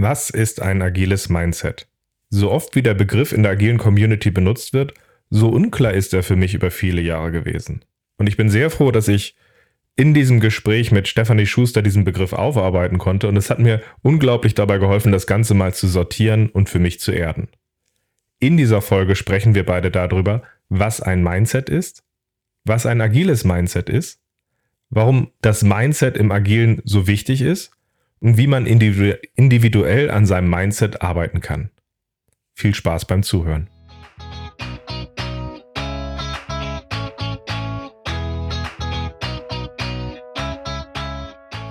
Was ist ein agiles Mindset? So oft wie der Begriff in der agilen Community benutzt wird, so unklar ist er für mich über viele Jahre gewesen. Und ich bin sehr froh, dass ich in diesem Gespräch mit Stefanie Schuster diesen Begriff aufarbeiten konnte und es hat mir unglaublich dabei geholfen, das Ganze mal zu sortieren und für mich zu erden. In dieser Folge sprechen wir beide darüber, was ein Mindset ist, was ein agiles Mindset ist, warum das Mindset im Agilen so wichtig ist und wie man individuell an seinem Mindset arbeiten kann. Viel Spaß beim Zuhören.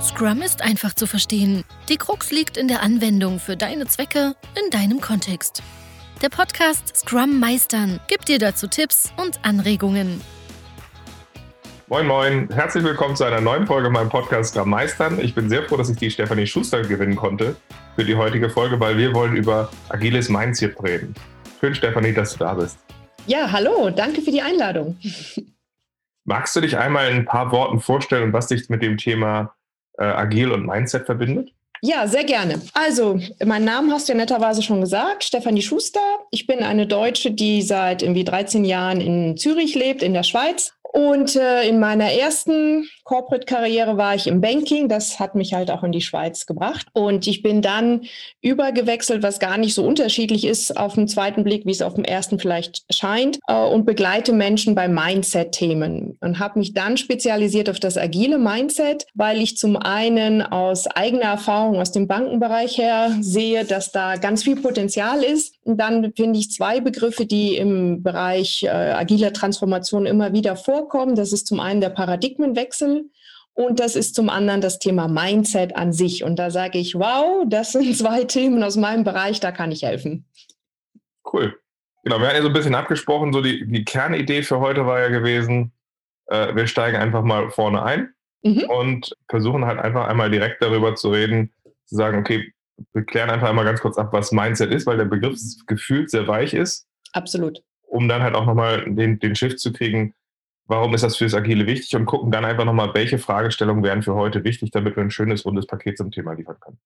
Scrum ist einfach zu verstehen. Die Krux liegt in der Anwendung für deine Zwecke in deinem Kontext. Der Podcast Scrum Meistern gibt dir dazu Tipps und Anregungen. Moin, moin. Herzlich willkommen zu einer neuen Folge meinem Podcast Scrum Meistern. Ich bin sehr froh, dass ich die Stefanie Schuster gewinnen konnte für die heutige Folge, weil wir wollen über agiles Mindset reden. Schön, Stefanie, dass du da bist. Ja, hallo. Danke für die Einladung. Magst du dich einmal in ein paar Worten vorstellen, was dich mit dem Thema äh, Agil und Mindset verbindet? Ja, sehr gerne. Also, meinen Namen hast du ja netterweise schon gesagt, Stefanie Schuster. Ich bin eine Deutsche, die seit irgendwie 13 Jahren in Zürich lebt, in der Schweiz. Und äh, in meiner ersten Corporate-Karriere war ich im Banking. Das hat mich halt auch in die Schweiz gebracht. Und ich bin dann übergewechselt, was gar nicht so unterschiedlich ist auf den zweiten Blick, wie es auf dem ersten vielleicht scheint, äh, und begleite Menschen bei Mindset-Themen und habe mich dann spezialisiert auf das agile Mindset, weil ich zum einen aus eigener Erfahrung aus dem Bankenbereich her sehe, dass da ganz viel Potenzial ist. Dann finde ich zwei Begriffe, die im Bereich äh, agiler Transformation immer wieder vorkommen. Das ist zum einen der Paradigmenwechsel und das ist zum anderen das Thema Mindset an sich. Und da sage ich, wow, das sind zwei Themen aus meinem Bereich, da kann ich helfen. Cool. Genau, wir hatten ja so ein bisschen abgesprochen, so die, die Kernidee für heute war ja gewesen, äh, wir steigen einfach mal vorne ein mhm. und versuchen halt einfach einmal direkt darüber zu reden, zu sagen, okay, wir klären einfach einmal ganz kurz ab, was Mindset ist, weil der Begriff gefühlt sehr weich ist. Absolut. Um dann halt auch nochmal den, den Shift zu kriegen, warum ist das fürs Agile wichtig und gucken dann einfach nochmal, welche Fragestellungen wären für heute wichtig, damit wir ein schönes, rundes Paket zum Thema liefern können.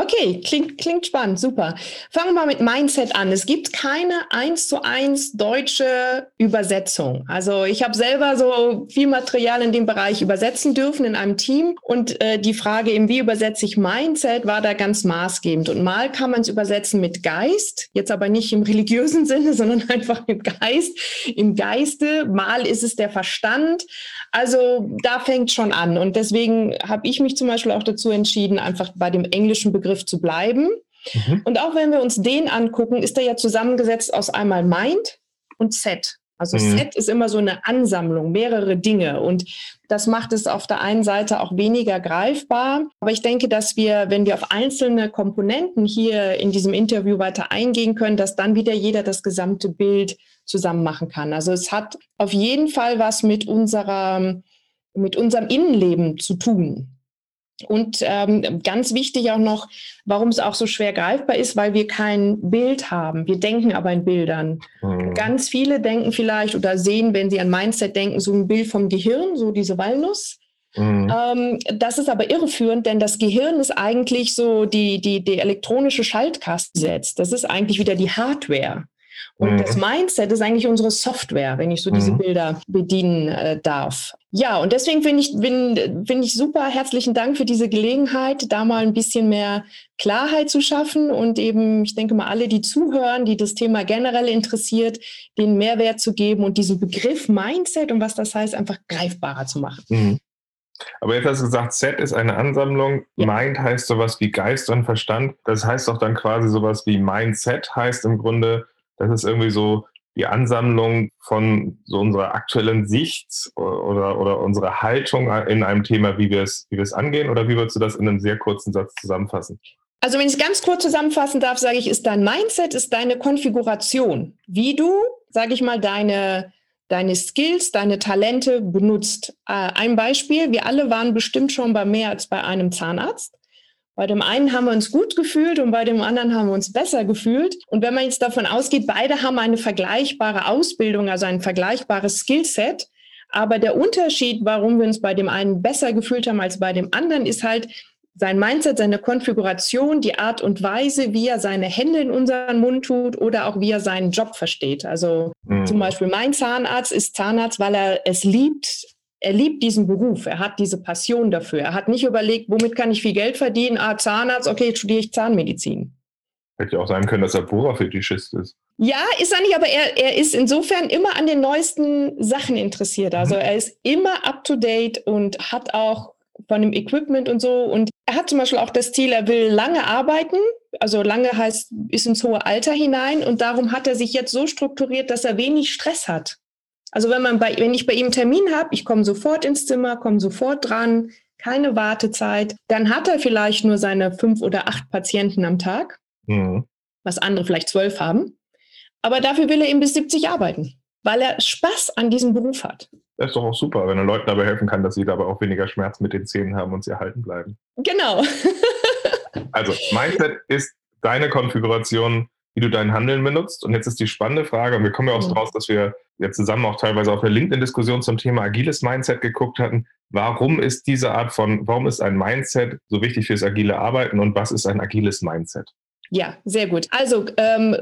Okay, klingt, klingt spannend, super. Fangen wir mal mit Mindset an. Es gibt keine eins zu eins deutsche Übersetzung. Also ich habe selber so viel Material in dem Bereich übersetzen dürfen in einem Team und äh, die Frage eben, wie übersetze ich Mindset, war da ganz maßgebend. Und mal kann man es übersetzen mit Geist, jetzt aber nicht im religiösen Sinne, sondern einfach mit Geist, im Geiste. Mal ist es der Verstand. Also da fängt schon an. Und deswegen habe ich mich zum Beispiel auch dazu entschieden, einfach bei dem englischen Begriff zu bleiben. Mhm. Und auch wenn wir uns den angucken, ist er ja zusammengesetzt aus einmal Mind und Set. Also mhm. Set ist immer so eine Ansammlung, mehrere Dinge. Und das macht es auf der einen Seite auch weniger greifbar. Aber ich denke, dass wir, wenn wir auf einzelne Komponenten hier in diesem Interview weiter eingehen können, dass dann wieder jeder das gesamte Bild zusammen machen kann. Also es hat auf jeden Fall was mit unserer, mit unserem Innenleben zu tun. Und ähm, ganz wichtig auch noch, warum es auch so schwer greifbar ist, weil wir kein Bild haben. Wir denken aber in Bildern. Mhm. Ganz viele denken vielleicht oder sehen, wenn sie an Mindset denken, so ein Bild vom Gehirn, so diese Walnuss. Mhm. Ähm, das ist aber irreführend, denn das Gehirn ist eigentlich so die, die, die elektronische Schaltkasten Das ist eigentlich wieder die Hardware. Und mhm. das Mindset ist eigentlich unsere Software, wenn ich so diese mhm. Bilder bedienen äh, darf. Ja, und deswegen finde ich, bin, find ich super herzlichen Dank für diese Gelegenheit, da mal ein bisschen mehr Klarheit zu schaffen und eben, ich denke mal, alle, die zuhören, die das Thema generell interessiert, den Mehrwert zu geben und diesen Begriff Mindset und was das heißt, einfach greifbarer zu machen. Mhm. Aber jetzt hast du gesagt, Set ist eine Ansammlung. Ja. Mind heißt sowas wie Geist und Verstand. Das heißt doch dann quasi sowas wie Mindset heißt im Grunde, das ist irgendwie so die Ansammlung von so unserer aktuellen Sicht oder, oder unserer Haltung in einem Thema, wie wir es, wie wir es angehen? Oder wie würdest du das in einem sehr kurzen Satz zusammenfassen? Also wenn ich es ganz kurz zusammenfassen darf, sage ich, ist dein Mindset, ist deine Konfiguration, wie du, sage ich mal, deine, deine Skills, deine Talente benutzt. Äh, ein Beispiel, wir alle waren bestimmt schon bei mehr als bei einem Zahnarzt. Bei dem einen haben wir uns gut gefühlt und bei dem anderen haben wir uns besser gefühlt. Und wenn man jetzt davon ausgeht, beide haben eine vergleichbare Ausbildung, also ein vergleichbares Skillset, aber der Unterschied, warum wir uns bei dem einen besser gefühlt haben als bei dem anderen, ist halt, sein Mindset, seine Konfiguration, die Art und Weise, wie er seine Hände in unseren Mund tut oder auch wie er seinen Job versteht. Also mhm. zum Beispiel mein Zahnarzt ist Zahnarzt, weil er es liebt. Er liebt diesen Beruf. Er hat diese Passion dafür. Er hat nicht überlegt, womit kann ich viel Geld verdienen? Ah, Zahnarzt, okay, jetzt studiere ich Zahnmedizin. Hätte ja auch sein können, dass er Bohrer-Fetischist ist. Ja, ist er nicht, aber er, er ist insofern immer an den neuesten Sachen interessiert. Also mhm. er ist immer up to date und hat auch von dem Equipment und so. Und er hat zum Beispiel auch das Ziel, er will lange arbeiten. Also lange heißt, ist ins hohe Alter hinein. Und darum hat er sich jetzt so strukturiert, dass er wenig Stress hat. Also wenn man bei, wenn ich bei ihm einen Termin habe, ich komme sofort ins Zimmer, komme sofort dran, keine Wartezeit, dann hat er vielleicht nur seine fünf oder acht Patienten am Tag, mhm. was andere vielleicht zwölf haben. Aber dafür will er eben bis 70 arbeiten, weil er Spaß an diesem Beruf hat. Das ist doch auch super, wenn er Leuten dabei helfen kann, dass sie dabei auch weniger Schmerz mit den Zähnen haben und sie erhalten bleiben. Genau. also, Mindset ist deine Konfiguration, wie du dein Handeln benutzt. Und jetzt ist die spannende Frage, und wir kommen ja auch mhm. draus, dass wir jetzt zusammen auch teilweise auf der LinkedIn-Diskussion zum Thema agiles Mindset geguckt hatten. Warum ist diese Art von, warum ist ein Mindset so wichtig fürs agile Arbeiten und was ist ein agiles Mindset? Ja, sehr gut. Also, ähm,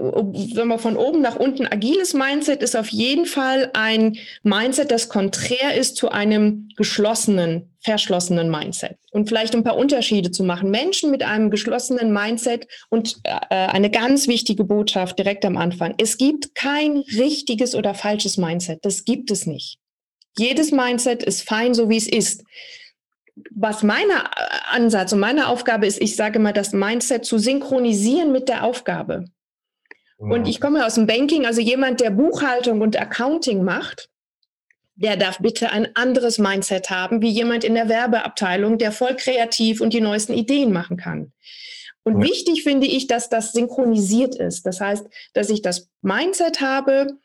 wenn wir von oben nach unten agiles Mindset ist auf jeden Fall ein Mindset, das konträr ist zu einem geschlossenen, verschlossenen Mindset. Und vielleicht ein paar Unterschiede zu machen. Menschen mit einem geschlossenen Mindset und äh, eine ganz wichtige Botschaft direkt am Anfang. Es gibt kein richtiges oder falsches Mindset. Das gibt es nicht. Jedes Mindset ist fein, so wie es ist was mein äh, Ansatz und meine Aufgabe ist, ich sage mal, das Mindset zu synchronisieren mit der Aufgabe. Und ich komme aus dem Banking, also jemand, der Buchhaltung und Accounting macht, der darf bitte ein anderes Mindset haben, wie jemand in der Werbeabteilung, der voll kreativ und die neuesten Ideen machen kann. Und ja. wichtig finde ich, dass das synchronisiert ist. Das heißt, dass ich das Mindset habe,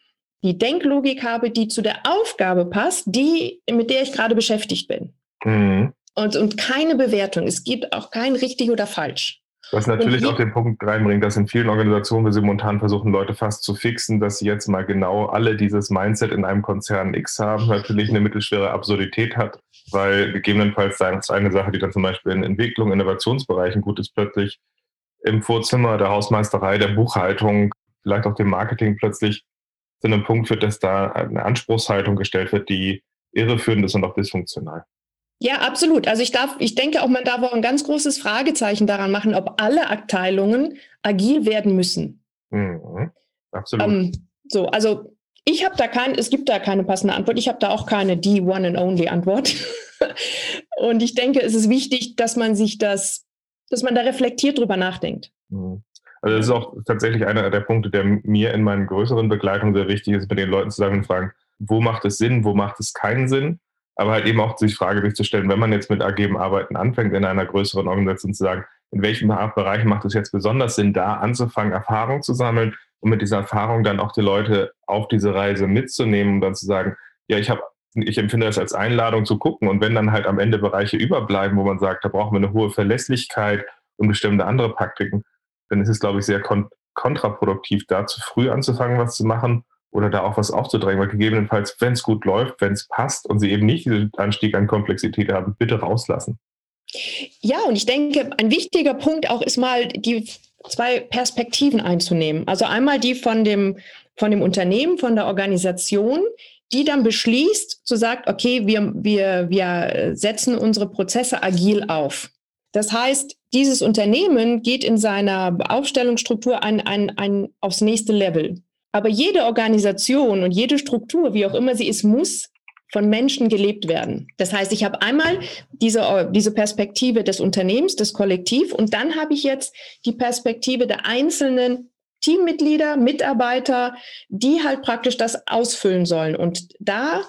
die Denklogik habe, die zu der Aufgabe passt, die, mit der ich gerade beschäftigt bin. Mhm. Und, und keine Bewertung. Es gibt auch kein richtig oder falsch. Was natürlich auch den Punkt reinbringt, dass in vielen Organisationen wir simultan versuchen, Leute fast zu fixen, dass sie jetzt mal genau alle dieses Mindset in einem Konzern X haben, natürlich eine mittelschwere Absurdität hat, weil gegebenenfalls es eine Sache, die dann zum Beispiel in Entwicklung, Innovationsbereichen gut ist, plötzlich im Vorzimmer der Hausmeisterei, der Buchhaltung, vielleicht auch dem Marketing plötzlich zu einem Punkt führt, dass da eine Anspruchshaltung gestellt wird, die irreführend ist und auch dysfunktional. Ja, absolut. Also ich darf, ich denke auch, man darf auch ein ganz großes Fragezeichen daran machen, ob alle Abteilungen agil werden müssen. Mhm, absolut. Ähm, so, also ich habe da kein, es gibt da keine passende Antwort. Ich habe da auch keine die One and Only Antwort. Und ich denke, es ist wichtig, dass man sich das, dass man da reflektiert drüber nachdenkt. Mhm. Also das ist auch tatsächlich einer der Punkte, der mir in meinen größeren Begleitungen sehr wichtig ist, mit den Leuten zusammen fragen, wo macht es Sinn, wo macht es keinen Sinn? Aber halt eben auch sich Frage durchzustellen, wenn man jetzt mit agilem Arbeiten anfängt in einer größeren Organisation zu sagen, in welchem Bereich macht es jetzt besonders Sinn, da anzufangen, Erfahrung zu sammeln und mit dieser Erfahrung dann auch die Leute auf diese Reise mitzunehmen und dann zu sagen, ja, ich habe ich empfinde das als Einladung zu gucken. Und wenn dann halt am Ende Bereiche überbleiben, wo man sagt, da brauchen wir eine hohe Verlässlichkeit und bestimmte andere Praktiken, dann ist es, glaube ich, sehr kon kontraproduktiv, da zu früh anzufangen, was zu machen oder da auch was aufzudrängen, weil gegebenenfalls, wenn es gut läuft, wenn es passt und sie eben nicht diesen Anstieg an Komplexität haben, bitte rauslassen. Ja, und ich denke, ein wichtiger Punkt auch ist mal die zwei Perspektiven einzunehmen. Also einmal die von dem, von dem Unternehmen, von der Organisation, die dann beschließt, zu sagen, okay, wir, wir, wir setzen unsere Prozesse agil auf. Das heißt, dieses Unternehmen geht in seiner Aufstellungsstruktur ein, ein, ein, aufs nächste Level. Aber jede Organisation und jede Struktur, wie auch immer sie ist, muss von Menschen gelebt werden. Das heißt, ich habe einmal diese, diese Perspektive des Unternehmens, des Kollektiv und dann habe ich jetzt die Perspektive der einzelnen Teammitglieder, Mitarbeiter, die halt praktisch das ausfüllen sollen. Und da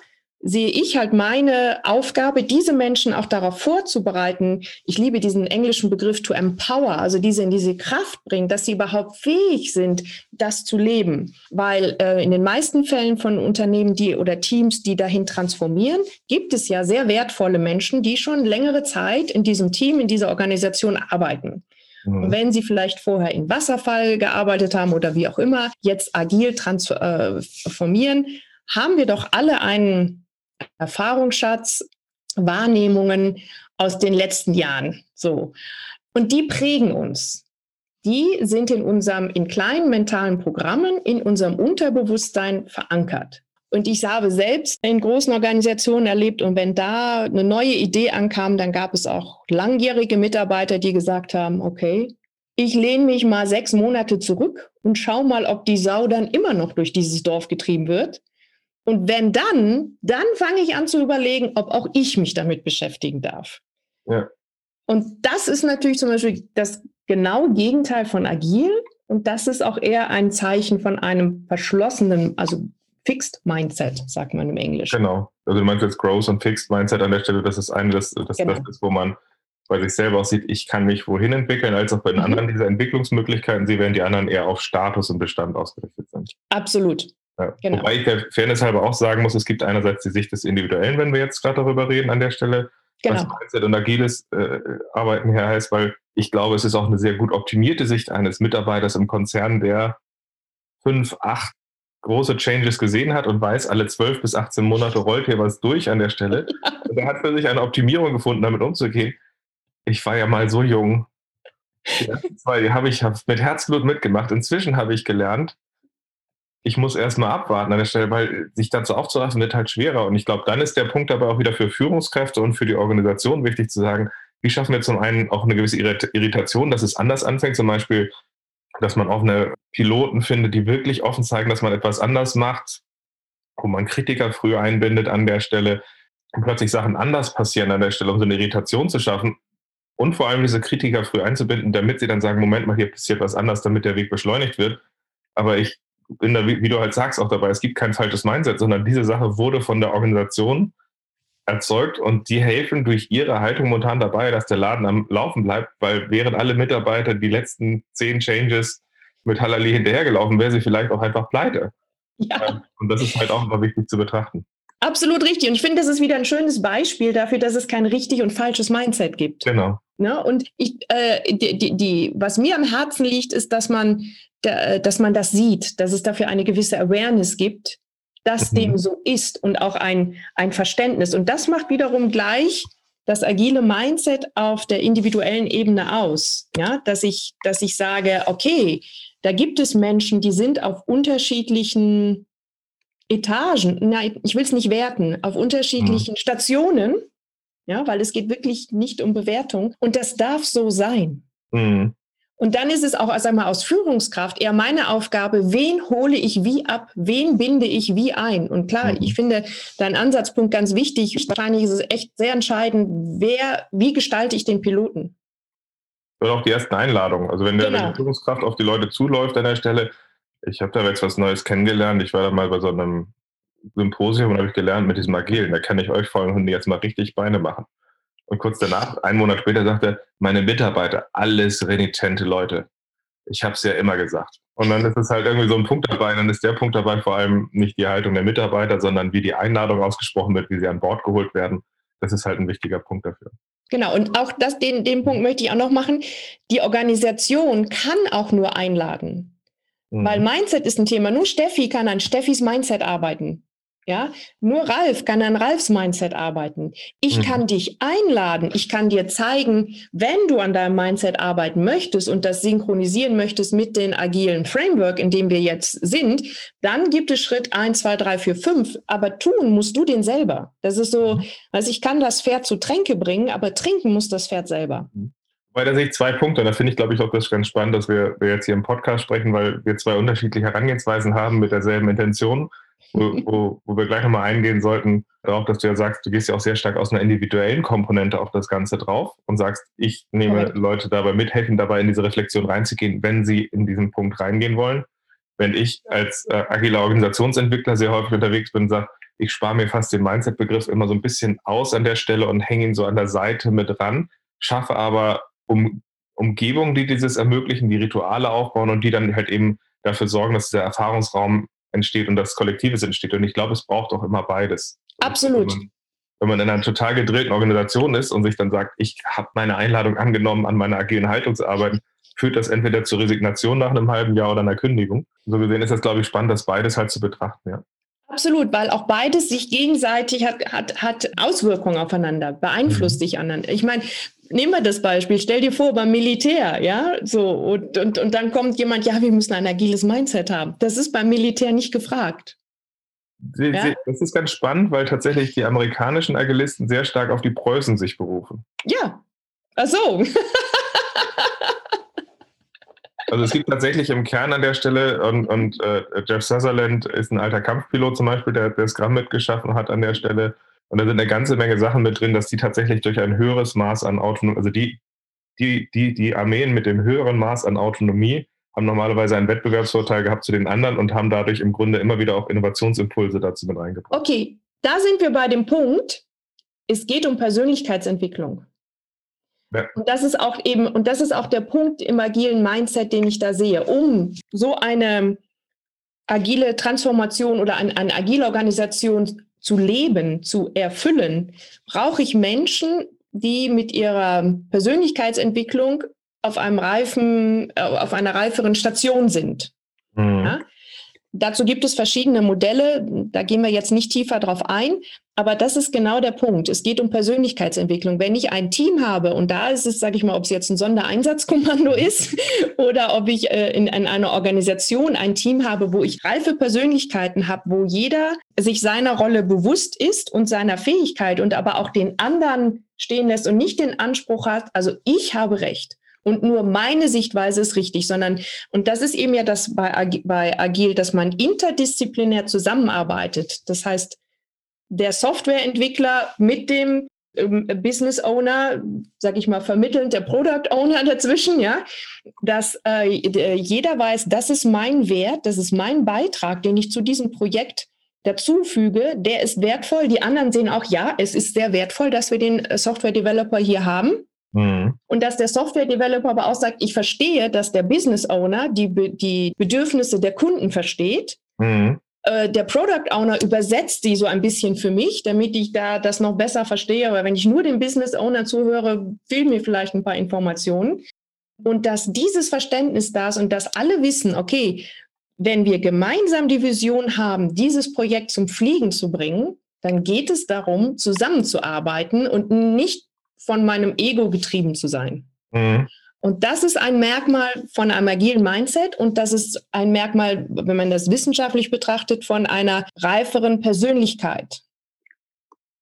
sehe ich halt meine Aufgabe, diese Menschen auch darauf vorzubereiten. Ich liebe diesen englischen Begriff to empower, also diese in diese Kraft bringen, dass sie überhaupt fähig sind, das zu leben. Weil äh, in den meisten Fällen von Unternehmen, die oder Teams, die dahin transformieren, gibt es ja sehr wertvolle Menschen, die schon längere Zeit in diesem Team, in dieser Organisation arbeiten. Und mhm. wenn Sie vielleicht vorher in Wasserfall gearbeitet haben oder wie auch immer, jetzt agil transformieren, äh, haben wir doch alle einen Erfahrungsschatz, Wahrnehmungen aus den letzten Jahren. So. Und die prägen uns. Die sind in unserem, in kleinen mentalen Programmen, in unserem Unterbewusstsein verankert. Und ich habe selbst in großen Organisationen erlebt, und wenn da eine neue Idee ankam, dann gab es auch langjährige Mitarbeiter, die gesagt haben, okay, ich lehne mich mal sechs Monate zurück und schau mal, ob die Sau dann immer noch durch dieses Dorf getrieben wird. Und wenn dann, dann fange ich an zu überlegen, ob auch ich mich damit beschäftigen darf. Ja. Und das ist natürlich zum Beispiel das genau Gegenteil von agil. Und das ist auch eher ein Zeichen von einem verschlossenen, also Fixed Mindset, sagt man im Englischen. Genau. Also du meinst jetzt Growth und Fixed Mindset an der Stelle, das ist eine, das, das, genau. das ist, wo man bei sich selber auch sieht, ich kann mich wohin entwickeln, als auch bei den mhm. anderen dieser Entwicklungsmöglichkeiten sie, während die anderen eher auf Status und Bestand ausgerichtet sind. Absolut. Ja. Genau. Wobei ich der Fairness halber auch sagen muss, es gibt einerseits die Sicht des Individuellen, wenn wir jetzt gerade darüber reden an der Stelle, genau. was Mindset und agiles äh, Arbeiten her heißt, weil ich glaube, es ist auch eine sehr gut optimierte Sicht eines Mitarbeiters im Konzern, der fünf, acht große Changes gesehen hat und weiß, alle zwölf bis 18 Monate rollt hier was durch an der Stelle. Und er hat für sich eine Optimierung gefunden, damit umzugehen. Ich war ja mal so jung. Die ersten zwei habe ich mit Herzblut mitgemacht. Inzwischen habe ich gelernt, ich muss erstmal abwarten an der Stelle, weil sich dazu aufzuraffen wird halt schwerer. Und ich glaube, dann ist der Punkt aber auch wieder für Führungskräfte und für die Organisation wichtig zu sagen, wie schaffen wir zum einen auch eine gewisse Irritation, dass es anders anfängt, zum Beispiel, dass man offene Piloten findet, die wirklich offen zeigen, dass man etwas anders macht, wo man Kritiker früh einbindet an der Stelle und plötzlich Sachen anders passieren an der Stelle, um so eine Irritation zu schaffen und vor allem diese Kritiker früh einzubinden, damit sie dann sagen, Moment mal, hier passiert was anders, damit der Weg beschleunigt wird. Aber ich da, wie, du halt sagst, auch dabei, es gibt kein falsches Mindset, sondern diese Sache wurde von der Organisation erzeugt und die helfen durch ihre Haltung momentan dabei, dass der Laden am Laufen bleibt, weil wären alle Mitarbeiter die letzten zehn Changes mit Halali hinterhergelaufen, wäre sie vielleicht auch einfach pleite. Ja. Und das ist halt auch immer wichtig zu betrachten. Absolut richtig. Und ich finde, das ist wieder ein schönes Beispiel dafür, dass es kein richtig und falsches Mindset gibt. Genau. Ne? Und ich, äh, die, die, die, was mir am Herzen liegt, ist, dass man, da, dass man das sieht, dass es dafür eine gewisse Awareness gibt, dass mhm. dem so ist und auch ein, ein Verständnis. Und das macht wiederum gleich das agile Mindset auf der individuellen Ebene aus. Ja, dass ich, dass ich sage, okay, da gibt es Menschen, die sind auf unterschiedlichen Etagen, nein, ich will es nicht werten, auf unterschiedlichen mhm. Stationen, ja, weil es geht wirklich nicht um Bewertung. Und das darf so sein. Mhm. Und dann ist es auch also einmal aus Führungskraft eher meine Aufgabe, wen hole ich wie ab, wen binde ich wie ein. Und klar, mhm. ich finde deinen Ansatzpunkt ganz wichtig. Wahrscheinlich ist es echt sehr entscheidend, wer, wie gestalte ich den Piloten. Und auch die ersten Einladungen. Also wenn der, genau. wenn die Führungskraft auf die Leute zuläuft an der Stelle, ich habe da jetzt was Neues kennengelernt. Ich war da mal bei so einem Symposium und habe ich gelernt mit diesem Agilen. Da kann ich euch vor allem jetzt mal richtig Beine machen. Und kurz danach, einen Monat später, sagte er, meine Mitarbeiter, alles renitente Leute. Ich habe es ja immer gesagt. Und dann ist es halt irgendwie so ein Punkt dabei. Dann ist der Punkt dabei vor allem nicht die Haltung der Mitarbeiter, sondern wie die Einladung ausgesprochen wird, wie sie an Bord geholt werden. Das ist halt ein wichtiger Punkt dafür. Genau, und auch das, den, den Punkt möchte ich auch noch machen. Die Organisation kann auch nur einladen. Mhm. Weil Mindset ist ein Thema. Nur Steffi kann an Steffis Mindset arbeiten. Ja, nur Ralf kann an Ralfs Mindset arbeiten. Ich mhm. kann dich einladen. Ich kann dir zeigen, wenn du an deinem Mindset arbeiten möchtest und das synchronisieren möchtest mit den agilen Framework, in dem wir jetzt sind, dann gibt es Schritt eins, zwei, drei, vier, fünf. Aber tun musst du den selber. Das ist so, mhm. also ich kann das Pferd zu Tränke bringen, aber trinken muss das Pferd selber. Mhm. Weil da sehe ich zwei Punkte. Und da finde ich, glaube ich, auch das ganz spannend, dass wir, wir jetzt hier im Podcast sprechen, weil wir zwei unterschiedliche Herangehensweisen haben mit derselben Intention, wo, wo, wo wir gleich nochmal eingehen sollten, darauf, dass du ja sagst, du gehst ja auch sehr stark aus einer individuellen Komponente auf das Ganze drauf und sagst, ich nehme okay. Leute dabei mit, helfen dabei in diese Reflexion reinzugehen, wenn sie in diesen Punkt reingehen wollen. Wenn ich als äh, agiler Organisationsentwickler sehr häufig unterwegs bin und sage, ich spare mir fast den Mindset-Begriff immer so ein bisschen aus an der Stelle und hänge ihn so an der Seite mit ran, schaffe aber um, Umgebungen, die dieses ermöglichen, die Rituale aufbauen und die dann halt eben dafür sorgen, dass der Erfahrungsraum entsteht und das Kollektives entsteht. Und ich glaube, es braucht auch immer beides. Absolut. Wenn man, wenn man in einer total gedrehten Organisation ist und sich dann sagt, ich habe meine Einladung angenommen, an meiner agilen Haltung zu arbeiten, führt das entweder zur Resignation nach einem halben Jahr oder einer Kündigung. So gesehen ist das, glaube ich, spannend, das beides halt zu betrachten, ja. Absolut, weil auch beides sich gegenseitig hat, hat, hat Auswirkungen aufeinander, beeinflusst mhm. sich aneinander. Ich meine, nehmen wir das Beispiel, stell dir vor, beim Militär, ja, so, und, und, und dann kommt jemand, ja, wir müssen ein agiles Mindset haben. Das ist beim Militär nicht gefragt. Sie, ja? Sie, das ist ganz spannend, weil tatsächlich die amerikanischen Agilisten sehr stark auf die Preußen sich berufen. Ja, ach so. Also es gibt tatsächlich im Kern an der Stelle, und, und äh, Jeff Sutherland ist ein alter Kampfpilot zum Beispiel, der, der Scrum mitgeschaffen hat an der Stelle. Und da sind eine ganze Menge Sachen mit drin, dass die tatsächlich durch ein höheres Maß an Autonomie, also die, die, die, die Armeen mit dem höheren Maß an Autonomie haben normalerweise einen Wettbewerbsvorteil gehabt zu den anderen und haben dadurch im Grunde immer wieder auch Innovationsimpulse dazu mit reingebracht. Okay, da sind wir bei dem Punkt, es geht um Persönlichkeitsentwicklung. Ja. Und das ist auch eben, und das ist auch der Punkt im agilen Mindset, den ich da sehe. Um so eine agile Transformation oder eine, eine agile Organisation zu leben, zu erfüllen, brauche ich Menschen, die mit ihrer Persönlichkeitsentwicklung auf einem reifen, äh, auf einer reiferen Station sind. Mhm. Ja? Dazu gibt es verschiedene Modelle, da gehen wir jetzt nicht tiefer drauf ein, aber das ist genau der Punkt. Es geht um Persönlichkeitsentwicklung. Wenn ich ein Team habe, und da ist es, sage ich mal, ob es jetzt ein Sondereinsatzkommando ist oder ob ich äh, in, in einer Organisation ein Team habe, wo ich reife Persönlichkeiten habe, wo jeder sich seiner Rolle bewusst ist und seiner Fähigkeit und aber auch den anderen stehen lässt und nicht den Anspruch hat, also ich habe Recht und nur meine Sichtweise ist richtig, sondern, und das ist eben ja das bei, bei Agil, dass man interdisziplinär zusammenarbeitet. Das heißt, der Softwareentwickler mit dem ähm, Business Owner, sage ich mal, vermittelnd der Product Owner dazwischen, ja, dass äh, jeder weiß, das ist mein Wert, das ist mein Beitrag, den ich zu diesem Projekt dazufüge, der ist wertvoll. Die anderen sehen auch, ja, es ist sehr wertvoll, dass wir den äh, Software Developer hier haben. Mhm. Und dass der Software-Developer aber auch sagt, ich verstehe, dass der Business Owner die, die Bedürfnisse der Kunden versteht. Mhm. Äh, der Product Owner übersetzt die so ein bisschen für mich, damit ich da das noch besser verstehe. Aber wenn ich nur dem Business Owner zuhöre, fehlen mir vielleicht ein paar Informationen. Und dass dieses Verständnis da ist und dass alle wissen, okay, wenn wir gemeinsam die Vision haben, dieses Projekt zum Fliegen zu bringen, dann geht es darum, zusammenzuarbeiten und nicht von meinem Ego getrieben zu sein. Mhm. Und das ist ein Merkmal von einem agilen Mindset und das ist ein Merkmal, wenn man das wissenschaftlich betrachtet, von einer reiferen Persönlichkeit.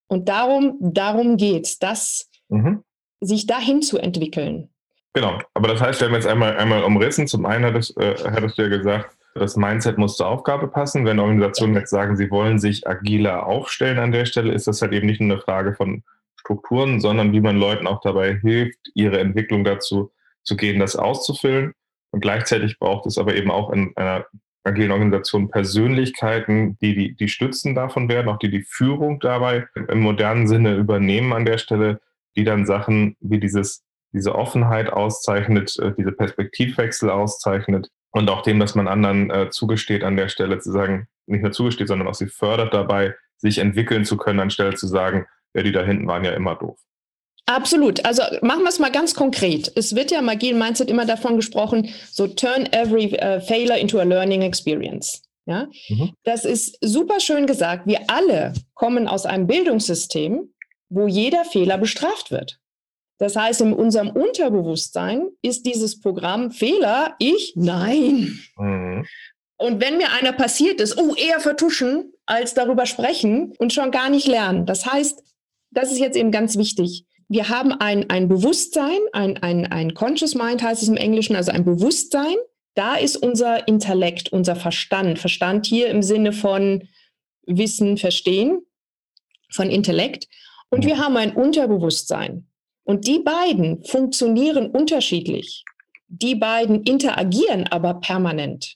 Und darum, darum geht es, mhm. sich dahin zu entwickeln. Genau, aber das heißt, wir haben jetzt einmal, einmal umrissen. Zum einen hattest, äh, hattest du ja gesagt, das Mindset muss zur Aufgabe passen. Wenn Organisationen jetzt sagen, sie wollen sich agiler aufstellen an der Stelle, ist das halt eben nicht nur eine Frage von Strukturen, sondern wie man Leuten auch dabei hilft, ihre Entwicklung dazu zu gehen, das auszufüllen. Und gleichzeitig braucht es aber eben auch in einer agilen Organisation Persönlichkeiten, die, die die Stützen davon werden, auch die die Führung dabei im modernen Sinne übernehmen an der Stelle, die dann Sachen wie dieses, diese Offenheit auszeichnet, äh, diese Perspektivwechsel auszeichnet und auch dem, dass man anderen äh, zugesteht an der Stelle zu sagen, nicht nur zugesteht, sondern auch sie fördert dabei, sich entwickeln zu können, anstelle zu sagen, ja, die da hinten waren ja immer doof. Absolut. Also machen wir es mal ganz konkret. Es wird ja im agilen Mindset immer davon gesprochen, so turn every uh, failure into a learning experience. Ja, mhm. das ist super schön gesagt. Wir alle kommen aus einem Bildungssystem, wo jeder Fehler bestraft wird. Das heißt, in unserem Unterbewusstsein ist dieses Programm Fehler, ich, nein. Mhm. Und wenn mir einer passiert ist, oh, eher vertuschen als darüber sprechen und schon gar nicht lernen. Das heißt, das ist jetzt eben ganz wichtig. Wir haben ein, ein Bewusstsein, ein, ein, ein Conscious Mind heißt es im Englischen, also ein Bewusstsein. Da ist unser Intellekt, unser Verstand. Verstand hier im Sinne von Wissen, Verstehen, von Intellekt. Und wir haben ein Unterbewusstsein. Und die beiden funktionieren unterschiedlich. Die beiden interagieren aber permanent.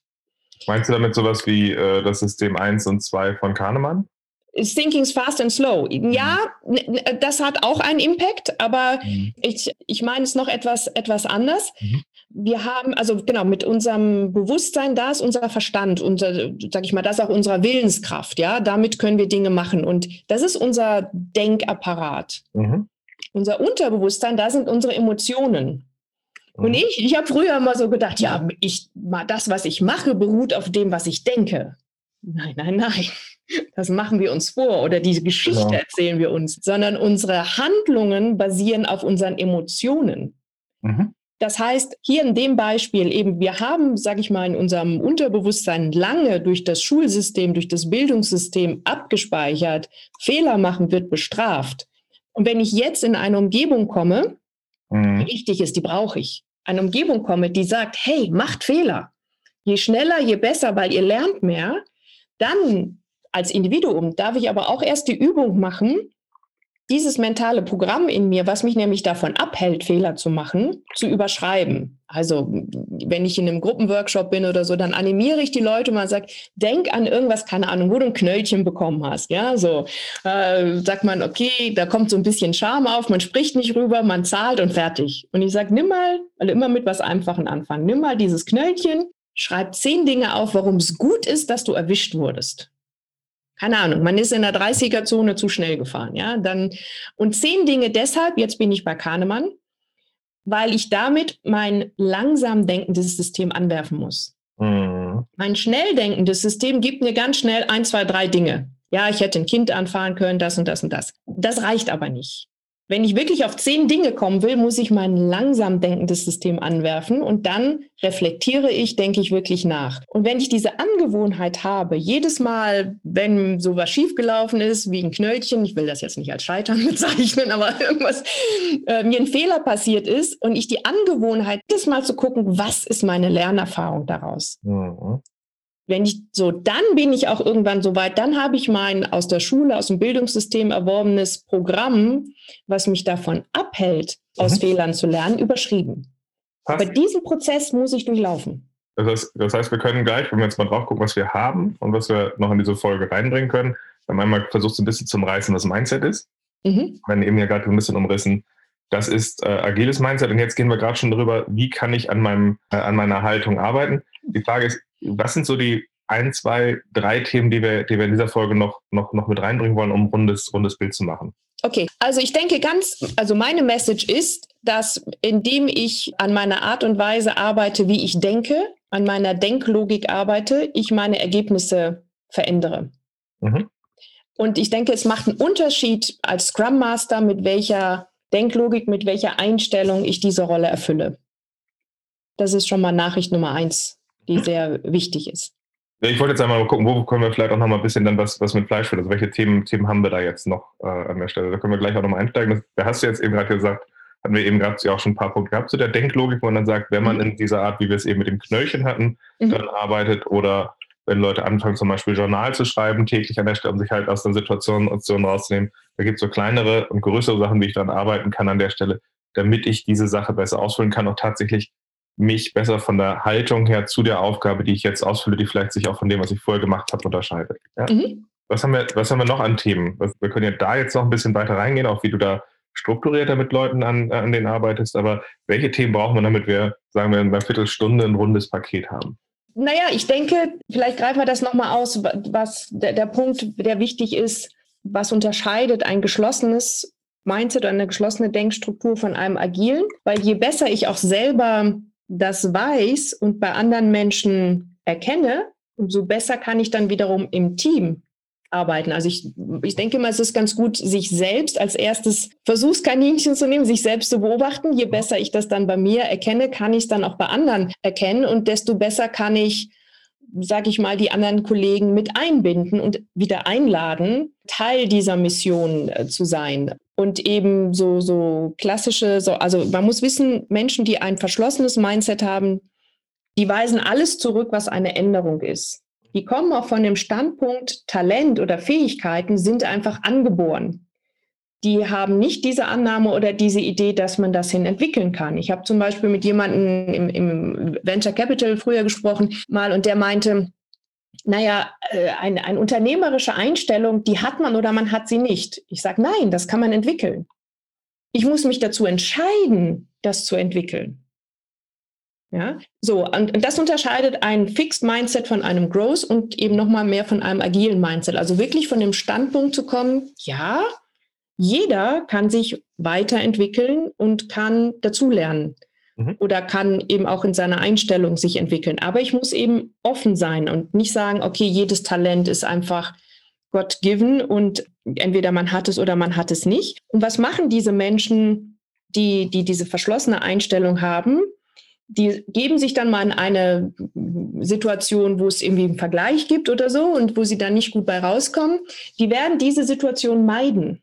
Meinst du damit sowas wie äh, das System 1 und 2 von Kahnemann? Thinking's fast and slow. Ja, mhm. das hat auch einen Impact, aber mhm. ich, ich meine es noch etwas, etwas anders. Mhm. Wir haben, also genau, mit unserem Bewusstsein, da ist unser Verstand, unser, sag ich mal, das ist auch unsere Willenskraft, ja, damit können wir Dinge machen. Und das ist unser Denkapparat. Mhm. Unser Unterbewusstsein, da sind unsere Emotionen. Und mhm. ich, ich habe früher immer so gedacht, ja, ich, das, was ich mache, beruht auf dem, was ich denke. Nein, nein, nein. Das machen wir uns vor oder diese Geschichte genau. erzählen wir uns, sondern unsere Handlungen basieren auf unseren Emotionen. Mhm. Das heißt, hier in dem Beispiel eben, wir haben, sage ich mal, in unserem Unterbewusstsein lange durch das Schulsystem, durch das Bildungssystem abgespeichert, Fehler machen wird bestraft. Und wenn ich jetzt in eine Umgebung komme, mhm. die wichtig ist, die brauche ich, eine Umgebung komme, die sagt, hey, macht Fehler. Je schneller, je besser, weil ihr lernt mehr. Dann als Individuum darf ich aber auch erst die Übung machen, dieses mentale Programm in mir, was mich nämlich davon abhält, Fehler zu machen, zu überschreiben. Also wenn ich in einem Gruppenworkshop bin oder so, dann animiere ich die Leute mal sage, denk an irgendwas, keine Ahnung, wo du ein Knöllchen bekommen hast. Ja, so äh, sagt man, okay, da kommt so ein bisschen Charme auf, man spricht nicht rüber, man zahlt und fertig. Und ich sage, nimm mal, also immer mit was Einfachen anfangen. Nimm mal dieses Knöllchen, schreib zehn Dinge auf, warum es gut ist, dass du erwischt wurdest keine Ahnung, man ist in der 30er-Zone zu schnell gefahren, ja, dann, und zehn Dinge deshalb, jetzt bin ich bei Kahnemann, weil ich damit mein langsam denkendes System anwerfen muss. Mhm. Mein schnell denkendes System gibt mir ganz schnell ein, zwei, drei Dinge. Ja, ich hätte ein Kind anfahren können, das und das und das. Das reicht aber nicht. Wenn ich wirklich auf zehn Dinge kommen will, muss ich mein langsam denkendes System anwerfen und dann reflektiere ich, denke ich wirklich nach. Und wenn ich diese Angewohnheit habe, jedes Mal, wenn sowas schiefgelaufen ist, wie ein Knöllchen, ich will das jetzt nicht als Scheitern bezeichnen, aber irgendwas, äh, mir ein Fehler passiert ist und ich die Angewohnheit, jedes Mal zu gucken, was ist meine Lernerfahrung daraus? Mhm wenn ich so, dann bin ich auch irgendwann so weit, dann habe ich mein aus der Schule, aus dem Bildungssystem erworbenes Programm, was mich davon abhält, aus mhm. Fehlern zu lernen, überschrieben. Passt. Aber diesen Prozess muss ich durchlaufen. Das heißt, das heißt, wir können gleich, wenn wir jetzt mal drauf gucken, was wir haben und was wir noch in diese Folge reinbringen können, haben einmal versucht, so ein bisschen zum Reißen, was Mindset ist. Mhm. Wir haben eben ja gerade ein bisschen umrissen, das ist äh, agiles Mindset. Und jetzt gehen wir gerade schon darüber, wie kann ich an, meinem, äh, an meiner Haltung arbeiten. Die Frage ist, was sind so die ein, zwei, drei Themen, die wir, die wir in dieser Folge noch, noch, noch mit reinbringen wollen, um ein rundes, rundes Bild zu machen? Okay, also ich denke ganz, also meine Message ist, dass indem ich an meiner Art und Weise arbeite, wie ich denke, an meiner Denklogik arbeite, ich meine Ergebnisse verändere. Mhm. Und ich denke, es macht einen Unterschied als Scrum Master, mit welcher Denklogik, mit welcher Einstellung ich diese Rolle erfülle. Das ist schon mal Nachricht Nummer eins, die sehr wichtig ist. Ich wollte jetzt einmal mal gucken, wo können wir vielleicht auch noch mal ein bisschen dann was, was mit Fleisch für, also welche Themen, Themen haben wir da jetzt noch äh, an der Stelle? Da können wir gleich auch nochmal einsteigen. da hast du jetzt eben gerade gesagt, hatten wir eben gerade ja auch schon ein paar Punkte gehabt zu der Denklogik, wo man dann sagt, wenn man mhm. in dieser Art, wie wir es eben mit dem Knöllchen hatten, mhm. dann arbeitet oder wenn Leute anfangen, zum Beispiel Journal zu schreiben, täglich an der Stelle, um sich halt aus einer Situation, Situation rauszunehmen. Da gibt es so kleinere und größere Sachen, wie ich dann arbeiten kann an der Stelle, damit ich diese Sache besser ausfüllen kann, auch tatsächlich mich besser von der Haltung her zu der Aufgabe, die ich jetzt ausfülle, die vielleicht sich auch von dem, was ich vorher gemacht habe, unterscheidet. Ja? Mhm. Was, haben wir, was haben wir noch an Themen? Wir können ja da jetzt noch ein bisschen weiter reingehen, auch wie du da strukturierter mit Leuten an, an denen arbeitest. Aber welche Themen brauchen wir, damit wir, sagen wir, in einer Viertelstunde ein rundes Paket haben? Naja, ich denke, vielleicht greifen wir das nochmal aus, was der, der Punkt, der wichtig ist, was unterscheidet ein geschlossenes Mindset oder eine geschlossene Denkstruktur von einem agilen. Weil je besser ich auch selber das weiß und bei anderen Menschen erkenne, umso besser kann ich dann wiederum im Team arbeiten. Also ich, ich denke mal, es ist ganz gut, sich selbst als erstes Versuchskaninchen zu nehmen, sich selbst zu beobachten. Je besser ich das dann bei mir erkenne, kann ich es dann auch bei anderen erkennen und desto besser kann ich, sage ich mal, die anderen Kollegen mit einbinden und wieder einladen, Teil dieser Mission äh, zu sein. Und eben so, so klassische, so, also man muss wissen, Menschen, die ein verschlossenes Mindset haben, die weisen alles zurück, was eine Änderung ist die kommen auch von dem Standpunkt, Talent oder Fähigkeiten sind einfach angeboren. Die haben nicht diese Annahme oder diese Idee, dass man das hin entwickeln kann. Ich habe zum Beispiel mit jemandem im, im, Venture Capital früher gesprochen mal und der meinte, naja, äh, eine, eine unternehmerische Einstellung, die hat man oder man hat sie nicht. Ich sage, nein, das kann man entwickeln. Ich muss mich dazu entscheiden, das zu entwickeln. Ja, so, und, und, das unterscheidet ein Fixed Mindset von einem Growth und eben nochmal mehr von einem agilen Mindset. Also wirklich von dem Standpunkt zu kommen, ja, jeder kann sich weiterentwickeln und kann dazulernen mhm. oder kann eben auch in seiner Einstellung sich entwickeln. Aber ich muss eben offen sein und nicht sagen, okay, jedes Talent ist einfach God-given und entweder man hat es oder man hat es nicht. Und was machen diese Menschen, die, die diese verschlossene Einstellung haben? Die geben sich dann mal in eine Situation, wo es irgendwie einen Vergleich gibt oder so und wo sie dann nicht gut bei rauskommen. Die werden diese Situation meiden.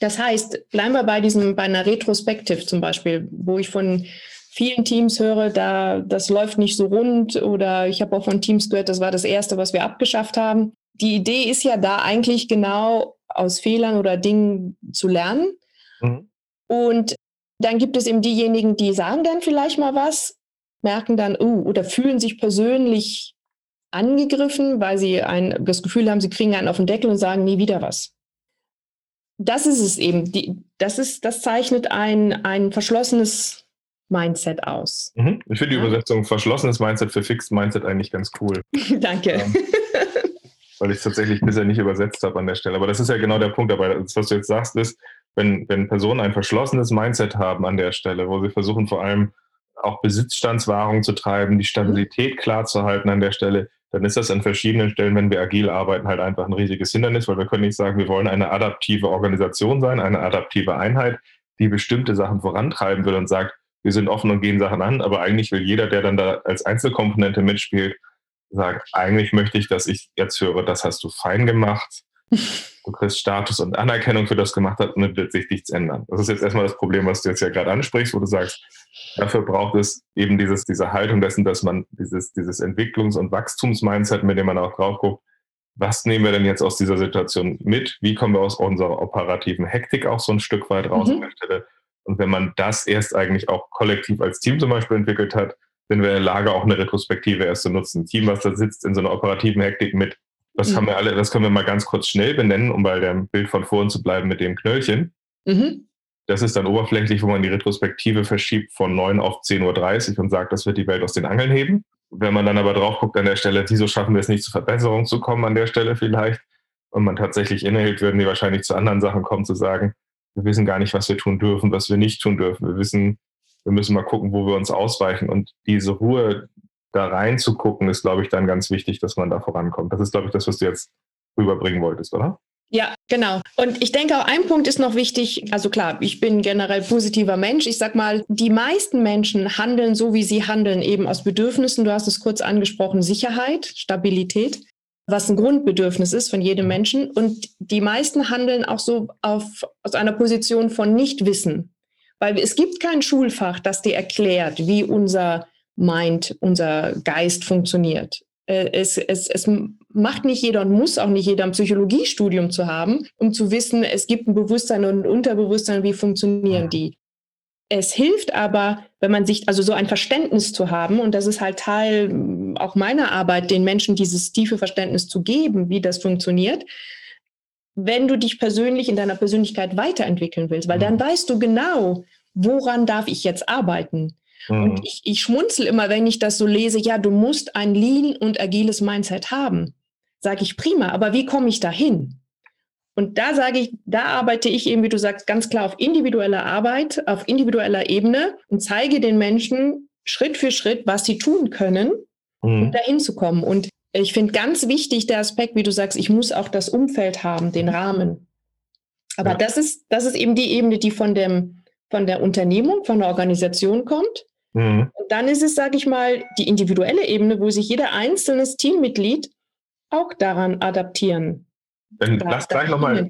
Das heißt, bleiben wir bei diesem, bei einer Retrospektive zum Beispiel, wo ich von vielen Teams höre, da das läuft nicht so rund oder ich habe auch von Teams gehört, das war das erste, was wir abgeschafft haben. Die Idee ist ja da eigentlich genau aus Fehlern oder Dingen zu lernen. Mhm. Und dann gibt es eben diejenigen, die sagen dann vielleicht mal was, merken dann, uh, oder fühlen sich persönlich angegriffen, weil sie ein, das Gefühl haben, sie kriegen einen auf den Deckel und sagen nie wieder was. Das ist es eben. Die, das, ist, das zeichnet ein, ein verschlossenes Mindset aus. Mhm. Ich finde die. Übersetzung verschlossenes Mindset für Fixed Mindset eigentlich ganz cool. Danke. Ähm, weil ich es tatsächlich bisher nicht übersetzt habe an der Stelle. Aber das ist ja genau der Punkt dabei. Das, was du jetzt sagst, ist, wenn, wenn Personen ein verschlossenes Mindset haben an der Stelle, wo sie versuchen vor allem auch Besitzstandswahrung zu treiben, die Stabilität mhm. klar zu halten an der Stelle, dann ist das an verschiedenen Stellen, wenn wir agil arbeiten, halt einfach ein riesiges Hindernis, weil wir können nicht sagen, wir wollen eine adaptive Organisation sein, eine adaptive Einheit, die bestimmte Sachen vorantreiben will und sagt, wir sind offen und gehen Sachen an, aber eigentlich will jeder, der dann da als Einzelkomponente mitspielt, sagt, eigentlich möchte ich, dass ich jetzt höre, das hast du fein gemacht. Du kriegst Status und Anerkennung für das gemacht hat und dann wird sich nichts ändern. Das ist jetzt erstmal das Problem, was du jetzt ja gerade ansprichst, wo du sagst, dafür braucht es eben dieses, diese Haltung dessen, dass man dieses, dieses Entwicklungs- und Wachstumsmindset, mit dem man auch drauf guckt, was nehmen wir denn jetzt aus dieser Situation mit? Wie kommen wir aus unserer operativen Hektik auch so ein Stück weit raus mhm. an der Stelle? Und wenn man das erst eigentlich auch kollektiv als Team zum Beispiel entwickelt hat, sind wir in der Lage, auch eine Retrospektive erst zu nutzen. Ein Team, was da sitzt in so einer operativen Hektik mit, das mhm. haben wir alle, das können wir mal ganz kurz schnell benennen, um bei dem Bild von vorhin zu bleiben mit dem Knöllchen. Mhm. Das ist dann oberflächlich, wo man die Retrospektive verschiebt von 9 auf 10.30 Uhr und sagt, das wird die Welt aus den Angeln heben. Wenn man dann aber drauf guckt an der Stelle, wieso schaffen wir es nicht zur Verbesserung zu kommen an der Stelle vielleicht, und man tatsächlich innehält, würden die wahrscheinlich zu anderen Sachen kommen, zu sagen, wir wissen gar nicht, was wir tun dürfen, was wir nicht tun dürfen. Wir wissen, wir müssen mal gucken, wo wir uns ausweichen. Und diese Ruhe da reinzugucken, ist, glaube ich, dann ganz wichtig, dass man da vorankommt. Das ist, glaube ich, das, was du jetzt rüberbringen wolltest, oder? Ja, genau. Und ich denke, auch ein Punkt ist noch wichtig. Also klar, ich bin generell positiver Mensch. Ich sag mal, die meisten Menschen handeln so, wie sie handeln, eben aus Bedürfnissen. Du hast es kurz angesprochen, Sicherheit, Stabilität was ein Grundbedürfnis ist von jedem Menschen. Und die meisten handeln auch so auf, aus einer Position von Nichtwissen. Weil es gibt kein Schulfach, das dir erklärt, wie unser Mind, unser Geist funktioniert. Äh, es, es, es macht nicht jeder und muss auch nicht jeder ein Psychologiestudium zu haben, um zu wissen, es gibt ein Bewusstsein und ein Unterbewusstsein, wie funktionieren die. Es hilft aber, wenn man sich, also so ein Verständnis zu haben, und das ist halt Teil mm, auch meiner Arbeit, den Menschen dieses tiefe Verständnis zu geben, wie das funktioniert, wenn du dich persönlich in deiner Persönlichkeit weiterentwickeln willst, weil dann mhm. weißt du genau, woran darf ich jetzt arbeiten. Mhm. Und ich, ich schmunzel immer, wenn ich das so lese, ja, du musst ein lean und agiles Mindset haben. Sage ich prima, aber wie komme ich dahin? Und da sage ich, da arbeite ich eben, wie du sagst, ganz klar auf individueller Arbeit, auf individueller Ebene und zeige den Menschen Schritt für Schritt, was sie tun können, mhm. um dahin zu kommen. Und ich finde ganz wichtig der Aspekt, wie du sagst, ich muss auch das Umfeld haben, den Rahmen. Aber ja. das ist, das ist eben die Ebene, die von dem, von der Unternehmung, von der Organisation kommt. Mhm. Und dann ist es, sage ich mal, die individuelle Ebene, wo sich jeder einzelne Teammitglied auch daran adaptieren dann lass gleich nochmal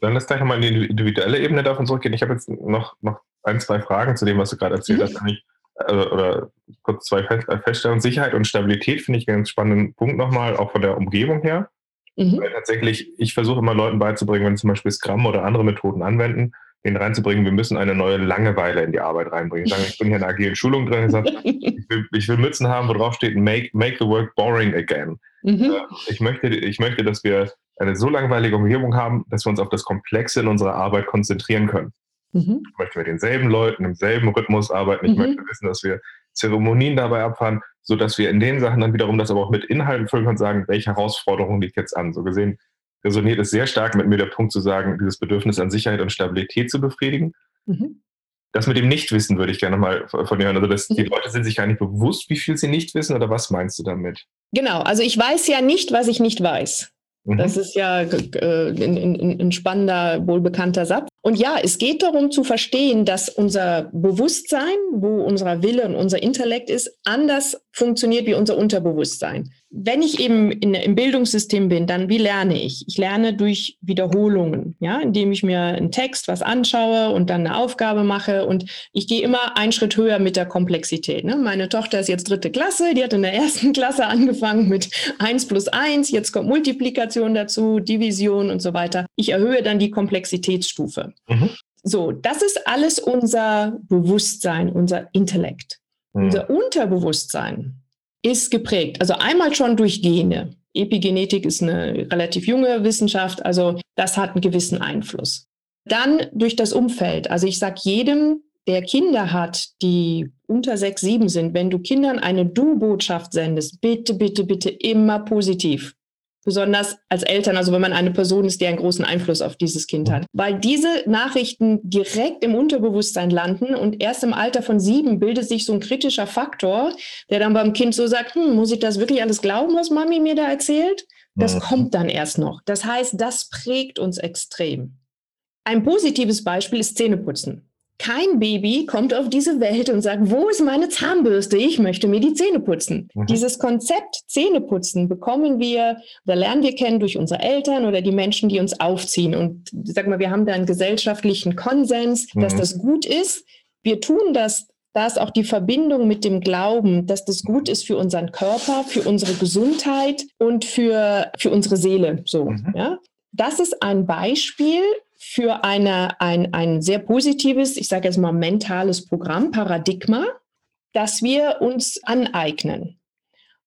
dann lass gleich nochmal in die individuelle Ebene davon zurückgehen. Ich habe jetzt noch, noch ein, zwei Fragen zu dem, was du gerade erzählt mhm. hast. Nämlich, äh, oder kurz zwei äh, Feststellungen. Sicherheit und Stabilität finde ich einen ganz spannenden Punkt nochmal, auch von der Umgebung her. Mhm. Weil tatsächlich, ich versuche immer Leuten beizubringen, wenn sie zum Beispiel Scrum oder andere Methoden anwenden, denen reinzubringen, wir müssen eine neue Langeweile in die Arbeit reinbringen. Ich, sage, ich bin hier in einer agilen Schulung drin, ich, sage, ich, will, ich will Mützen haben, wo drauf steht, make, make the work boring again. Mhm. Äh, ich, möchte, ich möchte, dass wir eine so langweilige Umgebung haben, dass wir uns auf das Komplexe in unserer Arbeit konzentrieren können. Mhm. Ich möchte mit denselben Leuten im selben Rhythmus arbeiten. Ich mhm. möchte wissen, dass wir Zeremonien dabei abfahren, sodass wir in den Sachen dann wiederum das aber auch mit Inhalten füllen können und sagen, welche Herausforderung liegt jetzt an. So gesehen resoniert es sehr stark mit mir der Punkt zu sagen, dieses Bedürfnis an Sicherheit und Stabilität zu befriedigen. Mhm. Das mit dem Nichtwissen würde ich gerne mal von dir hören. Also dass die mhm. Leute sind sich gar nicht bewusst, wie viel sie nicht wissen oder was meinst du damit? Genau, also ich weiß ja nicht, was ich nicht weiß. Mhm. Das ist ja äh, ein, ein, ein spannender, wohlbekannter Satz. Und ja, es geht darum zu verstehen, dass unser Bewusstsein, wo unser Wille und unser Intellekt ist, anders funktioniert wie unser Unterbewusstsein wenn ich eben in, im Bildungssystem bin, dann wie lerne ich? Ich lerne durch Wiederholungen, ja, indem ich mir einen Text was anschaue und dann eine Aufgabe mache und ich gehe immer einen Schritt höher mit der Komplexität. Ne? Meine Tochter ist jetzt dritte Klasse, die hat in der ersten Klasse angefangen mit eins plus eins, jetzt kommt Multiplikation dazu, Division und so weiter. Ich erhöhe dann die Komplexitätsstufe. Mhm. So, das ist alles unser Bewusstsein, unser Intellekt. Mhm. Unser Unterbewusstsein, ist geprägt. Also einmal schon durch Gene. Epigenetik ist eine relativ junge Wissenschaft, also das hat einen gewissen Einfluss. Dann durch das Umfeld. Also ich sage jedem, der Kinder hat, die unter sechs, sieben sind, wenn du Kindern eine Du-Botschaft sendest, bitte, bitte, bitte immer positiv. Besonders als Eltern, also wenn man eine Person ist, die einen großen Einfluss auf dieses Kind hat. Weil diese Nachrichten direkt im Unterbewusstsein landen und erst im Alter von sieben bildet sich so ein kritischer Faktor, der dann beim Kind so sagt, hm, muss ich das wirklich alles glauben, was Mami mir da erzählt? Das mhm. kommt dann erst noch. Das heißt, das prägt uns extrem. Ein positives Beispiel ist Zähneputzen. Kein Baby kommt auf diese Welt und sagt, wo ist meine Zahnbürste? Ich möchte mir die Zähne putzen. Mhm. Dieses Konzept Zähneputzen bekommen wir oder lernen wir kennen durch unsere Eltern oder die Menschen, die uns aufziehen. Und sag mal, wir haben da einen gesellschaftlichen Konsens, dass mhm. das gut ist. Wir tun das da ist auch die Verbindung mit dem Glauben, dass das gut ist für unseren Körper, für unsere Gesundheit und für, für unsere Seele. So, mhm. ja. Das ist ein Beispiel für eine, ein, ein sehr positives, ich sage jetzt mal mentales Programm, Paradigma, das wir uns aneignen.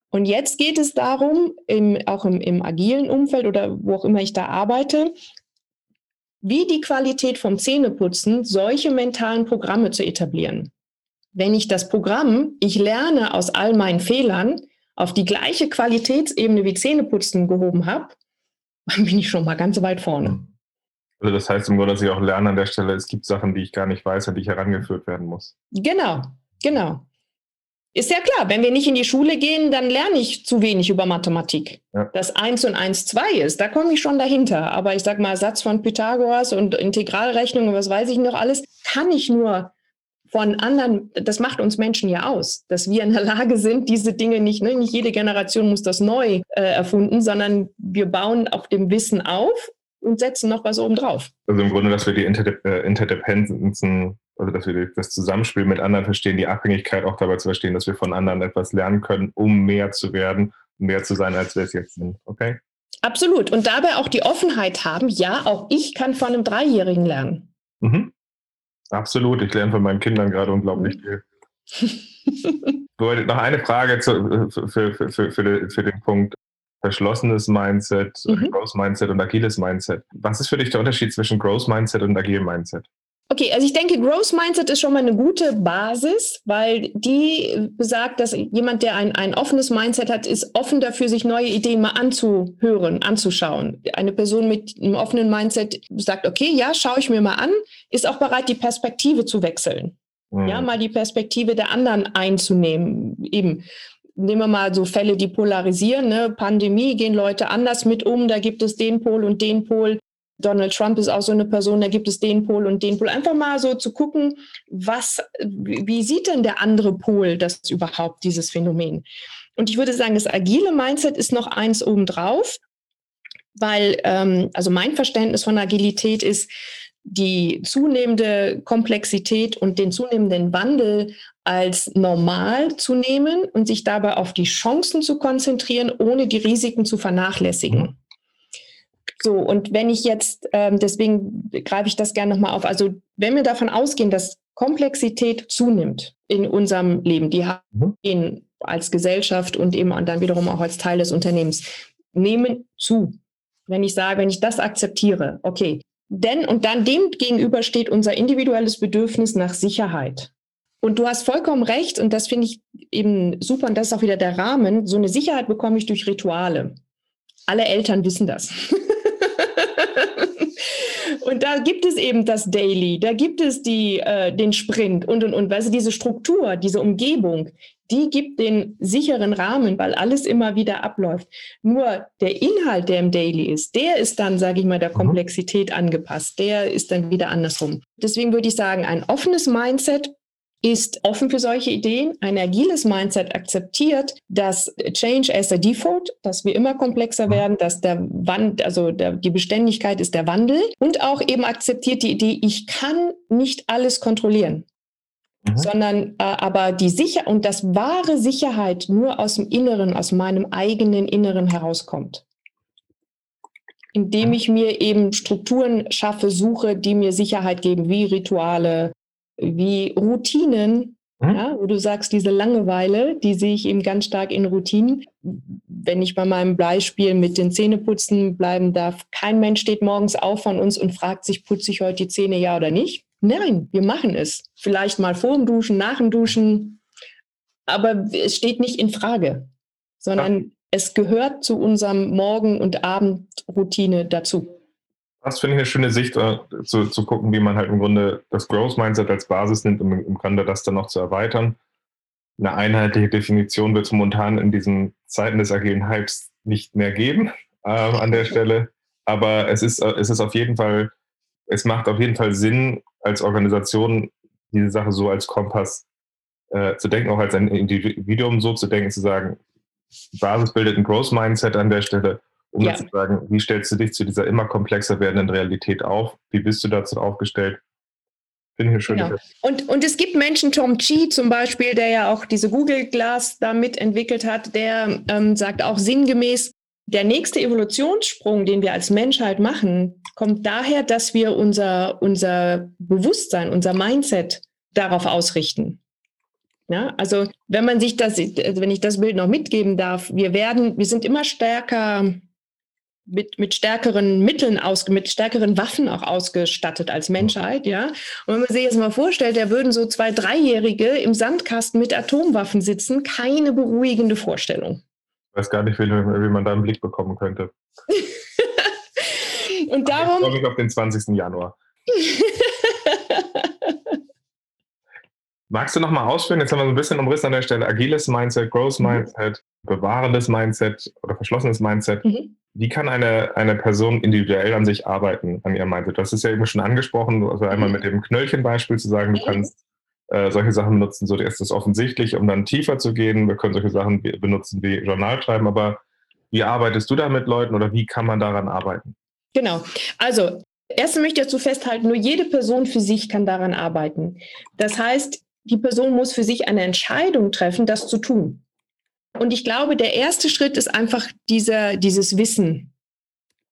Und jetzt geht es darum, im, auch im, im agilen Umfeld oder wo auch immer ich da arbeite, wie die Qualität vom Zähneputzen solche mentalen Programme zu etablieren. Wenn ich das Programm, ich lerne aus all meinen Fehlern, auf die gleiche Qualitätsebene wie Zähneputzen gehoben habe, dann bin ich schon mal ganz weit vorne. Also das heißt im Grunde, dass ich auch lerne an der Stelle, es gibt Sachen, die ich gar nicht weiß, an die ich herangeführt werden muss. Genau, genau. Ist ja klar, wenn wir nicht in die Schule gehen, dann lerne ich zu wenig über Mathematik. Ja. Das 1 und 1, 2 ist, da komme ich schon dahinter. Aber ich sage mal, Satz von Pythagoras und Integralrechnung und was weiß ich noch alles, kann ich nur von anderen, das macht uns Menschen ja aus, dass wir in der Lage sind, diese Dinge nicht, ne, nicht jede Generation muss das neu äh, erfunden, sondern wir bauen auf dem Wissen auf und setzen noch was oben drauf. Also im Grunde, dass wir die Interde äh, Interdependenzen, also dass wir das Zusammenspiel mit anderen verstehen, die Abhängigkeit auch dabei zu verstehen, dass wir von anderen etwas lernen können, um mehr zu werden, mehr zu sein, als wir es jetzt sind. Okay? Absolut. Und dabei auch die Offenheit haben, ja, auch ich kann von einem Dreijährigen lernen. Mhm. Absolut. Ich lerne von meinen Kindern gerade unglaublich viel. noch eine Frage zu, für, für, für, für, den Punkt verschlossenes Mindset, mhm. Growth Mindset und agiles Mindset. Was ist für dich der Unterschied zwischen Growth Mindset und agilem Mindset? Okay, also ich denke, Growth Mindset ist schon mal eine gute Basis, weil die besagt, dass jemand, der ein, ein offenes Mindset hat, ist offen dafür, sich neue Ideen mal anzuhören, anzuschauen. Eine Person mit einem offenen Mindset sagt, okay, ja, schaue ich mir mal an, ist auch bereit, die Perspektive zu wechseln. Mhm. Ja, mal die Perspektive der anderen einzunehmen. Eben, nehmen wir mal so Fälle, die polarisieren, ne? Pandemie, gehen Leute anders mit um, da gibt es den Pol und den Pol. Donald Trump ist auch so eine Person, da gibt es den Pol und den Pol. Einfach mal so zu gucken, was, wie sieht denn der andere Pol das überhaupt, dieses Phänomen? Und ich würde sagen, das agile Mindset ist noch eins obendrauf, weil, ähm, also mein Verständnis von Agilität ist, die zunehmende Komplexität und den zunehmenden Wandel als normal zu nehmen und sich dabei auf die Chancen zu konzentrieren, ohne die Risiken zu vernachlässigen. Mhm. So, und wenn ich jetzt, ähm, deswegen greife ich das gerne nochmal auf, also wenn wir davon ausgehen, dass Komplexität zunimmt in unserem Leben, die haben mhm. als Gesellschaft und eben dann wiederum auch als Teil des Unternehmens, nehmen zu. Wenn ich sage, wenn ich das akzeptiere, okay, denn und dann dem gegenüber steht unser individuelles Bedürfnis nach Sicherheit. Und du hast vollkommen recht, und das finde ich eben super, und das ist auch wieder der Rahmen. So eine Sicherheit bekomme ich durch Rituale. Alle Eltern wissen das. und da gibt es eben das Daily, da gibt es die, äh, den Sprint und und und. Weißt du, diese Struktur, diese Umgebung, die gibt den sicheren Rahmen, weil alles immer wieder abläuft. Nur der Inhalt, der im Daily ist, der ist dann, sage ich mal, der mhm. Komplexität angepasst. Der ist dann wieder andersrum. Deswegen würde ich sagen, ein offenes Mindset ist offen für solche Ideen. Ein agiles Mindset akzeptiert, dass Change as a Default, dass wir immer komplexer mhm. werden, dass der Wand, also der, die Beständigkeit ist der Wandel und auch eben akzeptiert die Idee, ich kann nicht alles kontrollieren. Mhm. sondern äh, aber die Sicher und das wahre Sicherheit nur aus dem Inneren, aus meinem eigenen Inneren herauskommt. Indem ich mir eben Strukturen schaffe, suche, die mir Sicherheit geben, wie Rituale, wie Routinen, mhm. ja, wo du sagst, diese Langeweile, die sehe ich eben ganz stark in Routinen. Wenn ich bei meinem Beispiel mit den Zähneputzen bleiben darf, kein Mensch steht morgens auf von uns und fragt sich, putze ich heute die Zähne ja oder nicht? Nein, wir machen es. Vielleicht mal vor dem Duschen, nach dem Duschen. Aber es steht nicht in Frage, sondern ja. es gehört zu unserem Morgen- und Abendroutine dazu. Das finde ich eine schöne Sicht, äh, zu, zu gucken, wie man halt im Grunde das Growth Mindset als Basis nimmt, um im Grunde das dann noch zu erweitern. Eine einheitliche Definition wird es momentan in diesen Zeiten des agilen Hypes nicht mehr geben äh, an der Stelle. Aber es ist, äh, es ist auf jeden Fall es macht auf jeden Fall Sinn, als Organisation diese Sache so als Kompass äh, zu denken, auch als ein Individuum so zu denken, zu sagen, Basis bildet ein Growth Mindset an der Stelle, um ja. zu sagen, wie stellst du dich zu dieser immer komplexer werdenden Realität auf? Wie bist du dazu aufgestellt? Finde ich schön. Genau. Und, und es gibt Menschen, Tom Chi zum Beispiel, der ja auch diese Google Glass da mitentwickelt hat, der ähm, sagt auch sinngemäß, der nächste Evolutionssprung, den wir als Menschheit machen, kommt daher, dass wir unser, unser Bewusstsein, unser Mindset darauf ausrichten. Ja, also wenn man sich das, wenn ich das Bild noch mitgeben darf, wir werden, wir sind immer stärker mit, mit stärkeren Mitteln aus, mit stärkeren Waffen auch ausgestattet als Menschheit, ja. Und wenn man sich jetzt mal vorstellt, da würden so zwei Dreijährige im Sandkasten mit Atomwaffen sitzen, keine beruhigende Vorstellung. Ich weiß gar nicht, wie, wie man da einen Blick bekommen könnte. Und darum. Ich freue mich auf den 20. Januar. Magst du noch mal ausführen? Jetzt haben wir so ein bisschen umrissen an der Stelle. Agiles Mindset, Growth mhm. Mindset, bewahrendes Mindset oder verschlossenes Mindset. Mhm. Wie kann eine, eine Person individuell an sich arbeiten, an ihrem Mindset? Das ist ja eben schon angesprochen, also einmal mhm. mit dem Knöllchenbeispiel zu sagen, du mhm. kannst äh, solche Sachen benutzen, so ist es offensichtlich, um dann tiefer zu gehen. Wir können solche Sachen benutzen wie Journal schreiben, aber wie arbeitest du da mit Leuten oder wie kann man daran arbeiten? Genau. Also, erst möchte ich dazu festhalten, nur jede Person für sich kann daran arbeiten. Das heißt, die Person muss für sich eine Entscheidung treffen, das zu tun. Und ich glaube, der erste Schritt ist einfach dieser, dieses Wissen.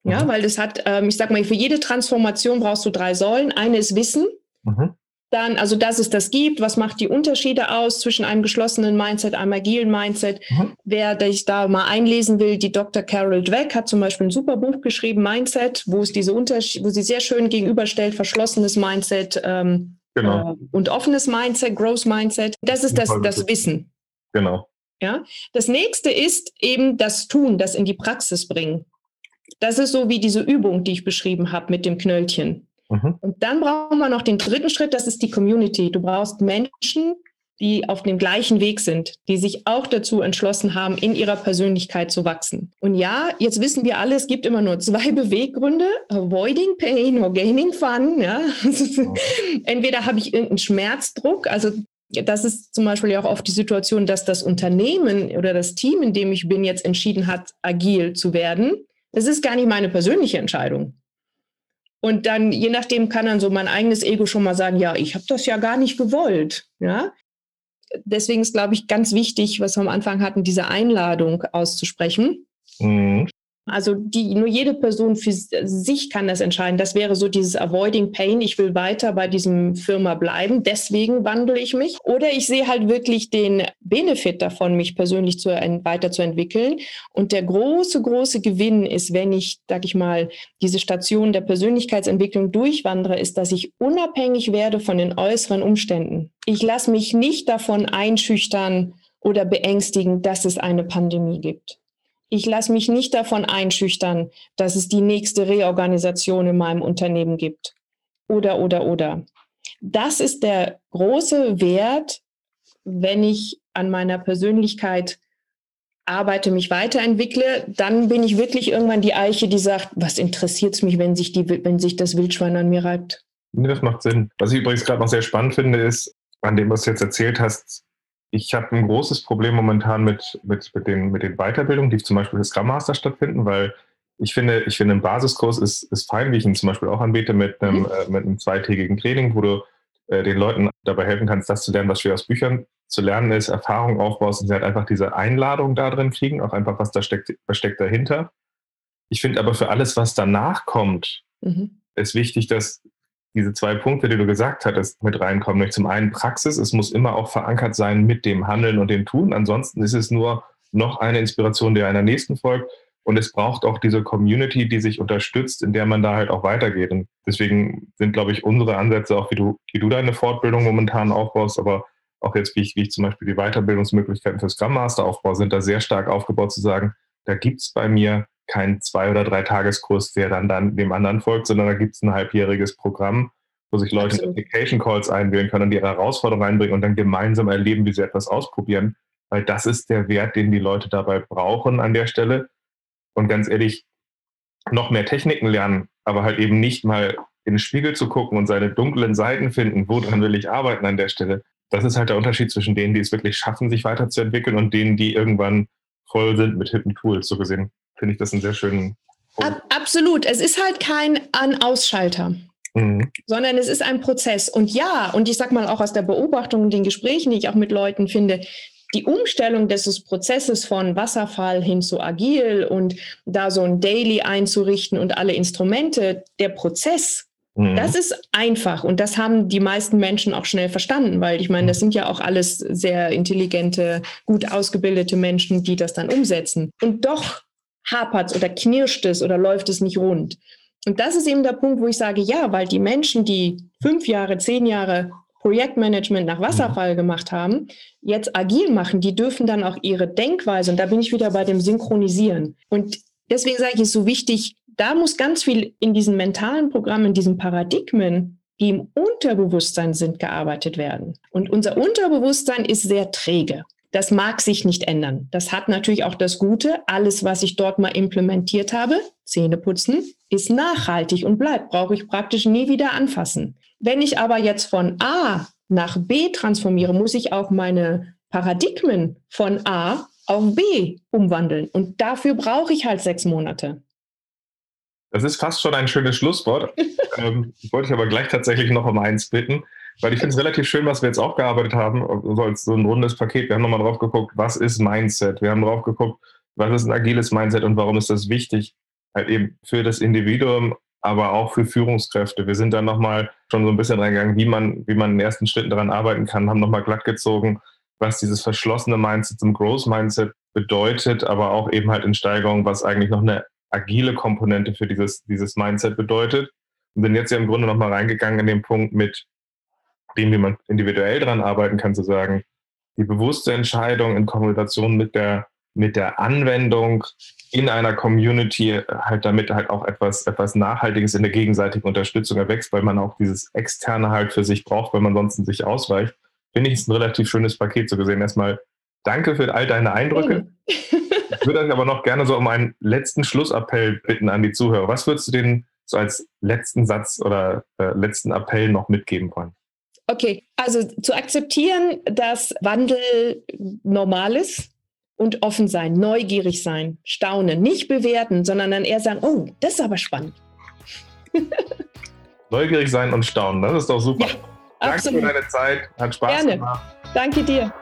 Ja, mhm. weil das hat, ähm, ich sag mal, für jede Transformation brauchst du drei Säulen. Eine ist Wissen. Mhm. Dann, also dass es das gibt, was macht die Unterschiede aus zwischen einem geschlossenen Mindset, einem agilen Mindset? Mhm. Wer sich da mal einlesen will, die Dr. Carol Dweck hat zum Beispiel ein super Buch geschrieben, Mindset, wo es diese Unterschiede, wo sie sehr schön gegenüberstellt, verschlossenes Mindset ähm, genau. äh, und offenes Mindset, Growth Mindset. Das ist das, das Wissen. Genau. Ja. Das nächste ist eben das Tun, das in die Praxis bringen. Das ist so wie diese Übung, die ich beschrieben habe mit dem Knöllchen. Mhm. Und dann brauchen wir noch den dritten Schritt, das ist die Community. Du brauchst Menschen, die auf dem gleichen Weg sind, die sich auch dazu entschlossen haben, in ihrer Persönlichkeit zu wachsen. Und ja, jetzt wissen wir alle, es gibt immer nur zwei Beweggründe, avoiding pain or gaining fun. Ja? Entweder habe ich irgendeinen Schmerzdruck, also das ist zum Beispiel ja auch oft die Situation, dass das Unternehmen oder das Team, in dem ich bin, jetzt entschieden hat, agil zu werden. Das ist gar nicht meine persönliche Entscheidung. Und dann, je nachdem, kann dann so mein eigenes Ego schon mal sagen, ja, ich habe das ja gar nicht gewollt. Ja? Deswegen ist, glaube ich, ganz wichtig, was wir am Anfang hatten, diese Einladung auszusprechen. Mhm. Also die, nur jede Person für sich kann das entscheiden. Das wäre so dieses Avoiding Pain. Ich will weiter bei diesem Firma bleiben. Deswegen wandle ich mich. Oder ich sehe halt wirklich den Benefit davon, mich persönlich zu, weiterzuentwickeln. Und der große, große Gewinn ist, wenn ich, sag ich mal, diese Station der Persönlichkeitsentwicklung durchwandere, ist, dass ich unabhängig werde von den äußeren Umständen. Ich lasse mich nicht davon einschüchtern oder beängstigen, dass es eine Pandemie gibt ich lasse mich nicht davon einschüchtern, dass es die nächste Reorganisation in meinem Unternehmen gibt. Oder, oder, oder. Das ist der große Wert wenn ich an meiner Persönlichkeit arbeite, mich weiterentwickle, dann bin ich wirklich irgendwann die Eiche, die sagt, was interessiert es mich, wenn sich, die, wenn sich das Wildschwein an mir reibt? Nee, das macht Sinn. Was ich übrigens gerade noch sehr spannend finde, ist, an dem, was du jetzt erzählt hast, ich habe ein großes Problem momentan mit, mit, mit, den, mit den Weiterbildungen, die zum Beispiel für Scrum Master stattfinden, weil ich finde, ich finde, ein Basiskurs ist, ist fein, wie ich ihn zum Beispiel auch anbiete, mit einem, mhm. äh, mit einem zweitägigen Training, wo du äh, den Leuten dabei helfen kannst, das zu lernen, was wir aus Büchern zu lernen ist, Erfahrung aufbaust und sie halt einfach diese Einladung da drin kriegen, auch einfach, was da steckt, was steckt dahinter. Ich finde aber für alles, was danach kommt, mhm. ist wichtig, dass diese zwei Punkte, die du gesagt hattest, mit reinkommen. Nämlich zum einen Praxis, es muss immer auch verankert sein mit dem Handeln und dem Tun. Ansonsten ist es nur noch eine Inspiration, die einer nächsten folgt. Und es braucht auch diese Community, die sich unterstützt, in der man da halt auch weitergeht. Und deswegen sind, glaube ich, unsere Ansätze, auch wie du, wie du deine Fortbildung momentan aufbaust, aber auch jetzt, wie ich, wie ich zum Beispiel die Weiterbildungsmöglichkeiten für Scrum Master aufbaue, sind da sehr stark aufgebaut zu sagen, da gibt es bei mir keinen Zwei- oder Drei-Tageskurs, der dann, dann dem anderen folgt, sondern da gibt es ein halbjähriges Programm, wo sich Leute in Application Calls einwählen können und ihre Herausforderungen einbringen und dann gemeinsam erleben, wie sie etwas ausprobieren. Weil das ist der Wert, den die Leute dabei brauchen an der Stelle. Und ganz ehrlich, noch mehr Techniken lernen, aber halt eben nicht mal in den Spiegel zu gucken und seine dunklen Seiten finden, woran will ich arbeiten an der Stelle. Das ist halt der Unterschied zwischen denen, die es wirklich schaffen, sich weiterzuentwickeln und denen, die irgendwann voll sind mit hippen Tools. So gesehen finde ich das einen sehr schönen. Ab, absolut. Es ist halt kein An-Ausschalter. Mhm. Sondern es ist ein Prozess. Und ja, und ich sag mal auch aus der Beobachtung und den Gesprächen, die ich auch mit Leuten finde, die Umstellung des Prozesses von Wasserfall hin zu agil und da so ein Daily einzurichten und alle Instrumente, der Prozess, mhm. das ist einfach und das haben die meisten Menschen auch schnell verstanden, weil ich meine, das sind ja auch alles sehr intelligente, gut ausgebildete Menschen, die das dann umsetzen. Und doch hapert es oder knirscht es oder läuft es nicht rund. Und das ist eben der Punkt, wo ich sage, ja, weil die Menschen, die fünf Jahre, zehn Jahre Projektmanagement nach Wasserfall mhm. gemacht haben, jetzt agil machen, die dürfen dann auch ihre Denkweise, und da bin ich wieder bei dem Synchronisieren. Und deswegen sage ich, es ist so wichtig, da muss ganz viel in diesen mentalen Programmen, in diesen Paradigmen, die im Unterbewusstsein sind, gearbeitet werden. Und unser Unterbewusstsein ist sehr träge. Das mag sich nicht ändern. Das hat natürlich auch das Gute, alles, was ich dort mal implementiert habe, Zähne putzen, ist nachhaltig und bleibt, brauche ich praktisch nie wieder anfassen. Wenn ich aber jetzt von A nach B transformiere, muss ich auch meine Paradigmen von A auf B umwandeln. Und dafür brauche ich halt sechs Monate. Das ist fast schon ein schönes Schlusswort. ähm, wollte ich aber gleich tatsächlich noch um eins bitten. Weil ich finde es relativ schön, was wir jetzt aufgearbeitet haben, so als so ein rundes Paket. Wir haben nochmal drauf geguckt, was ist Mindset? Wir haben drauf geguckt, was ist ein agiles Mindset und warum ist das wichtig? Halt eben für das Individuum, aber auch für Führungskräfte. Wir sind dann nochmal schon so ein bisschen reingegangen, wie man, wie man in den ersten Schritten daran arbeiten kann, haben nochmal glatt gezogen, was dieses verschlossene Mindset zum Growth Mindset bedeutet, aber auch eben halt in Steigerung, was eigentlich noch eine agile Komponente für dieses, dieses Mindset bedeutet. Und sind jetzt ja im Grunde nochmal reingegangen in den Punkt mit, dem, wie man individuell daran arbeiten kann, zu sagen, die bewusste Entscheidung in Kombination mit der, mit der Anwendung in einer Community halt damit halt auch etwas, etwas Nachhaltiges in der gegenseitigen Unterstützung erwächst, weil man auch dieses Externe halt für sich braucht, weil man sonst sich ausweicht, finde ich es ein relativ schönes Paket so gesehen. Erstmal danke für all deine Eindrücke. Ich würde euch aber noch gerne so um einen letzten Schlussappell bitten an die Zuhörer. Was würdest du denen so als letzten Satz oder äh, letzten Appell noch mitgeben wollen? Okay, also zu akzeptieren, dass Wandel normal ist und offen sein, neugierig sein, staunen, nicht bewerten, sondern dann eher sagen, oh, das ist aber spannend. neugierig sein und staunen, das ist doch super. Ja, Danke absolut. für deine Zeit, hat Spaß Gerne. gemacht. Danke dir.